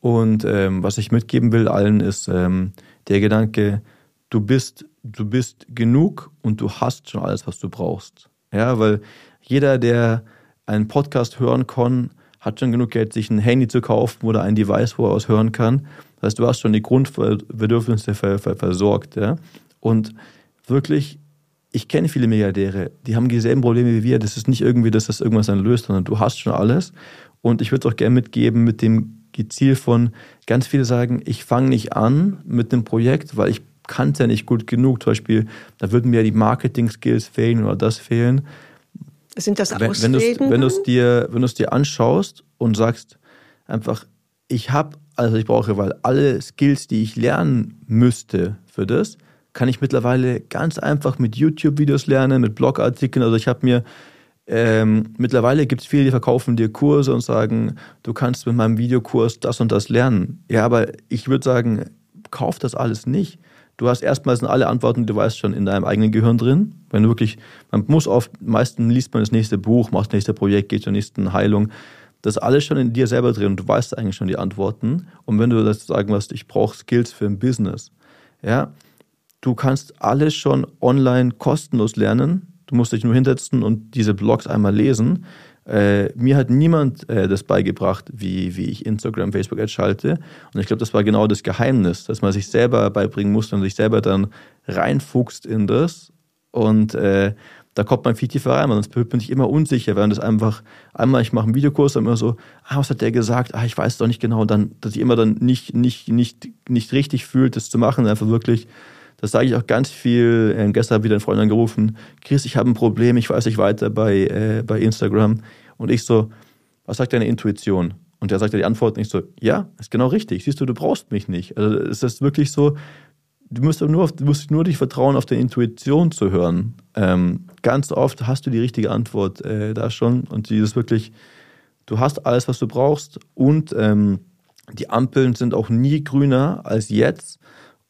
Und ähm, was ich mitgeben will allen ist ähm, der Gedanke, du bist, du bist genug und du hast schon alles, was du brauchst. Ja, weil jeder, der einen Podcast hören kann, hat schon genug Geld, sich ein Handy zu kaufen oder ein Device, wo er was hören kann. Das heißt, du hast schon die Grundbedürfnisse versorgt. Ja? Und wirklich, ich kenne viele Milliardäre, die haben dieselben Probleme wie wir. Das ist nicht irgendwie, dass das irgendwas dann löst, sondern du hast schon alles. Und ich würde es auch gerne mitgeben mit dem Ziel von, ganz viele sagen, ich fange nicht an mit einem Projekt, weil ich kann es ja nicht gut genug. Zum Beispiel, da würden mir die Marketing-Skills fehlen oder das fehlen. Sind das Ausreden? Wenn, wenn du es dir, wenn dir anschaust und sagst einfach, ich habe, also ich brauche, weil alle Skills, die ich lernen müsste für das, kann ich mittlerweile ganz einfach mit YouTube-Videos lernen, mit Blogartikeln. Also ich habe mir ähm, mittlerweile gibt es viele, die verkaufen dir Kurse und sagen, du kannst mit meinem Videokurs das und das lernen. Ja, aber ich würde sagen, kauf das alles nicht. Du hast erstmals alle Antworten, du weißt schon in deinem eigenen Gehirn drin. Wenn du wirklich, man muss oft, meistens liest man das nächste Buch, macht das nächste Projekt, geht zur nächsten Heilung. Das ist alles schon in dir selber drin und du weißt eigentlich schon die Antworten. Und wenn du das sagen wirst, ich brauche Skills für ein Business, ja, du kannst alles schon online kostenlos lernen. Du musst dich nur hinsetzen und diese Blogs einmal lesen. Äh, mir hat niemand äh, das beigebracht, wie, wie ich Instagram, Facebook Ads schalte. Und ich glaube, das war genau das Geheimnis, dass man sich selber beibringen muss und sich selber dann reinfuchst in das. Und äh, da kommt man viel tiefer rein, sonst bin ich immer unsicher, wenn das einfach, einmal ich mache einen Videokurs, dann immer so, ah, was hat der gesagt? Ah, ich weiß doch nicht genau, dann, dass ich immer dann nicht, nicht, nicht, nicht richtig fühlt, das zu machen, einfach wirklich, das sage ich auch ganz viel. Äh, gestern habe wieder ein Freund angerufen, Chris, ich habe ein Problem, ich weiß nicht weiter bei, äh, bei Instagram. Und ich so, was sagt deine Intuition? Und der sagt die Antwort nicht so, ja, ist genau richtig. Siehst du, du brauchst mich nicht. Also es ist wirklich so, du musst nur, auf, du musst nur dich vertrauen, auf deine Intuition zu hören. Ähm, ganz oft hast du die richtige Antwort äh, da schon und die ist wirklich, du hast alles, was du brauchst und ähm, die Ampeln sind auch nie grüner als jetzt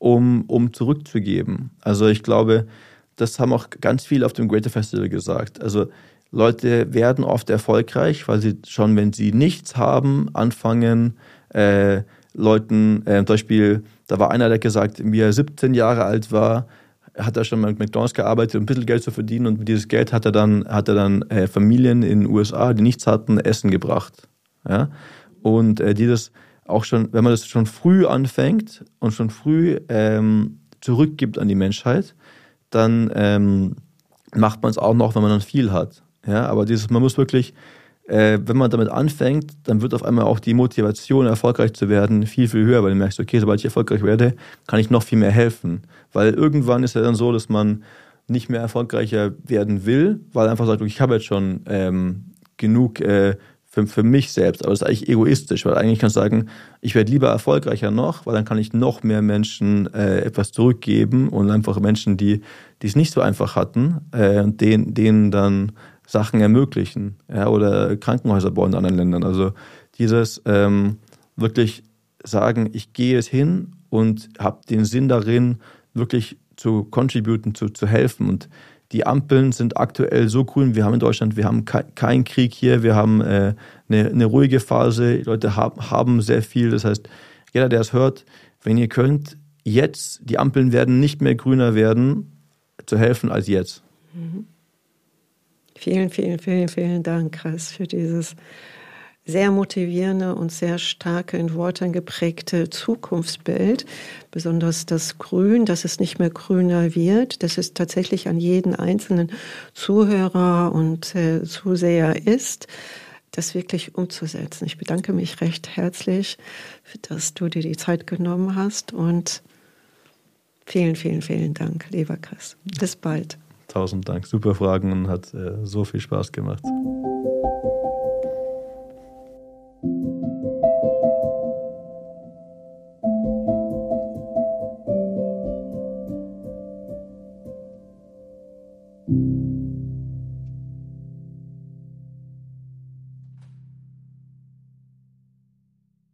um, um zurückzugeben. Also ich glaube, das haben auch ganz viele auf dem Greater Festival gesagt. Also Leute werden oft erfolgreich, weil sie schon, wenn sie nichts haben, anfangen, äh, Leuten, äh, zum Beispiel, da war einer, der gesagt, wie er 17 Jahre alt war, hat er schon mit McDonalds gearbeitet, um ein bisschen Geld zu verdienen und mit dieses Geld hat er dann, hat er dann äh, Familien in den USA, die nichts hatten, Essen gebracht. Ja? Und äh, dieses auch schon, wenn man das schon früh anfängt und schon früh ähm, zurückgibt an die Menschheit, dann ähm, macht man es auch noch, wenn man dann viel hat. Ja, aber dieses, man muss wirklich, äh, wenn man damit anfängt, dann wird auf einmal auch die Motivation, erfolgreich zu werden, viel, viel höher, weil du merkst, okay, sobald ich erfolgreich werde, kann ich noch viel mehr helfen. Weil irgendwann ist ja dann so, dass man nicht mehr erfolgreicher werden will, weil einfach sagt, ich habe jetzt schon ähm, genug äh, für, für mich selbst, aber das ist eigentlich egoistisch, weil eigentlich kannst du sagen, ich werde lieber erfolgreicher noch, weil dann kann ich noch mehr Menschen äh, etwas zurückgeben und einfach Menschen, die die es nicht so einfach hatten, äh, denen, denen dann Sachen ermöglichen ja, oder Krankenhäuser bauen in anderen Ländern. Also dieses ähm, wirklich sagen, ich gehe es hin und habe den Sinn darin, wirklich zu contributen, zu, zu helfen und die Ampeln sind aktuell so grün. Wir haben in Deutschland, wir haben keinen Krieg hier, wir haben äh, eine, eine, ruhige Phase. Die Leute haben, haben sehr viel. Das heißt, jeder, der es hört, wenn ihr könnt, jetzt, die Ampeln werden nicht mehr grüner werden, zu helfen als jetzt. Mhm. Vielen, vielen, vielen, vielen Dank, Chris, für dieses sehr motivierende und sehr starke, in Worten geprägte Zukunftsbild. Besonders das Grün, dass es nicht mehr grüner wird, dass es tatsächlich an jeden einzelnen Zuhörer und äh, Zuseher ist, das wirklich umzusetzen. Ich bedanke mich recht herzlich, dass du dir die Zeit genommen hast und vielen, vielen, vielen Dank, lieber Chris. Bis bald. Tausend Dank. Super Fragen und hat äh, so viel Spaß gemacht.